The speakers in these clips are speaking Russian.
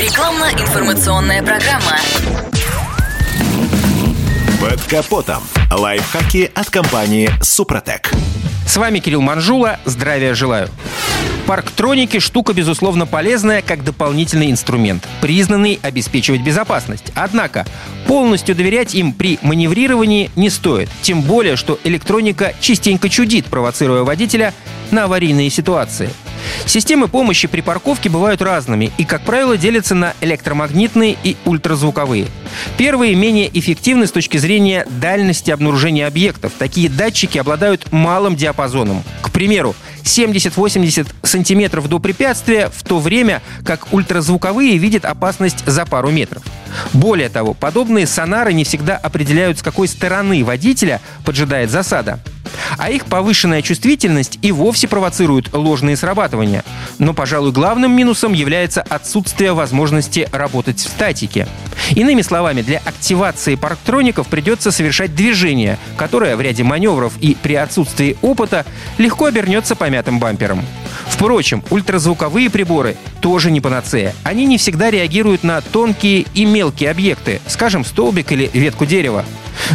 Рекламно-информационная программа. Под капотом. Лайфхаки от компании «Супротек». С вами Кирилл Манжула. Здравия желаю. Парктроники – штука, безусловно, полезная как дополнительный инструмент, признанный обеспечивать безопасность. Однако полностью доверять им при маневрировании не стоит. Тем более, что электроника частенько чудит, провоцируя водителя на аварийные ситуации. Системы помощи при парковке бывают разными и, как правило, делятся на электромагнитные и ультразвуковые. Первые менее эффективны с точки зрения дальности обнаружения объектов. Такие датчики обладают малым диапазоном. К примеру, 70-80 сантиметров до препятствия, в то время как ультразвуковые видят опасность за пару метров. Более того, подобные сонары не всегда определяют, с какой стороны водителя поджидает засада. А их повышенная чувствительность и вовсе провоцирует ложные срабатывания. Но, пожалуй, главным минусом является отсутствие возможности работать в статике. Иными словами, для активации парктроников придется совершать движение, которое в ряде маневров и при отсутствии опыта легко обернется помятым бампером. Впрочем, ультразвуковые приборы тоже не панацея. Они не всегда реагируют на тонкие и мелкие объекты, скажем, столбик или ветку дерева.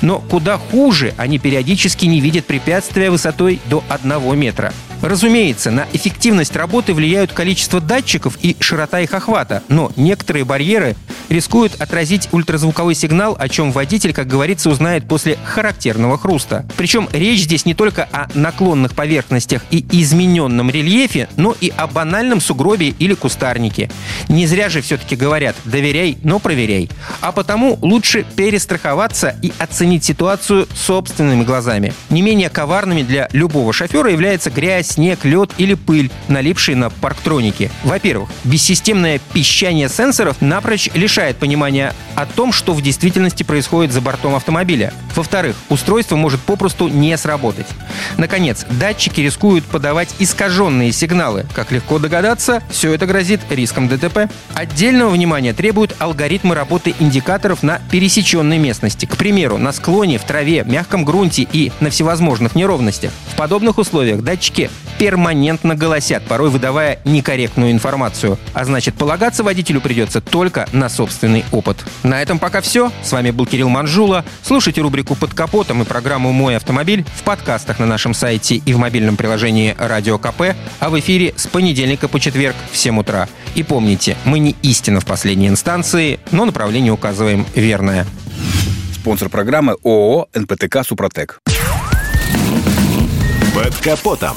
Но куда хуже, они периодически не видят препятствия высотой до 1 метра. Разумеется, на эффективность работы влияют количество датчиков и широта их охвата, но некоторые барьеры рискуют отразить ультразвуковой сигнал, о чем водитель, как говорится, узнает после характерного хруста. Причем речь здесь не только о наклонных поверхностях и измененном рельефе, но и о банальном сугробе или кустарнике. Не зря же все-таки говорят «доверяй, но проверяй». А потому лучше перестраховаться и оценить ситуацию собственными глазами. Не менее коварными для любого шофера является грязь, снег, лед или пыль, налипшие на парктроники. Во-первых, бессистемное пищание сенсоров напрочь лишает понимания о том, что в действительности происходит за бортом автомобиля. Во-вторых, устройство может попросту не сработать. Наконец, датчики рискуют подавать искаженные сигналы. Как легко догадаться, все это грозит риском ДТП. Отдельного внимания требуют алгоритмы работы индикаторов на пересеченной местности. К примеру, на склоне, в траве, мягком грунте и на всевозможных неровностях. В подобных условиях датчики перманентно голосят, порой выдавая некорректную информацию. А значит, полагаться водителю придется только на собственный опыт. На этом пока все. С вами был Кирилл Манжула. Слушайте рубрику «Под капотом» и программу «Мой автомобиль» в подкастах на нашем сайте и в мобильном приложении «Радио КП», а в эфире с понедельника по четверг в 7 утра. И помните, мы не истина в последней инстанции, но направление указываем верное. Спонсор программы ООО «НПТК Супротек». Под капотом.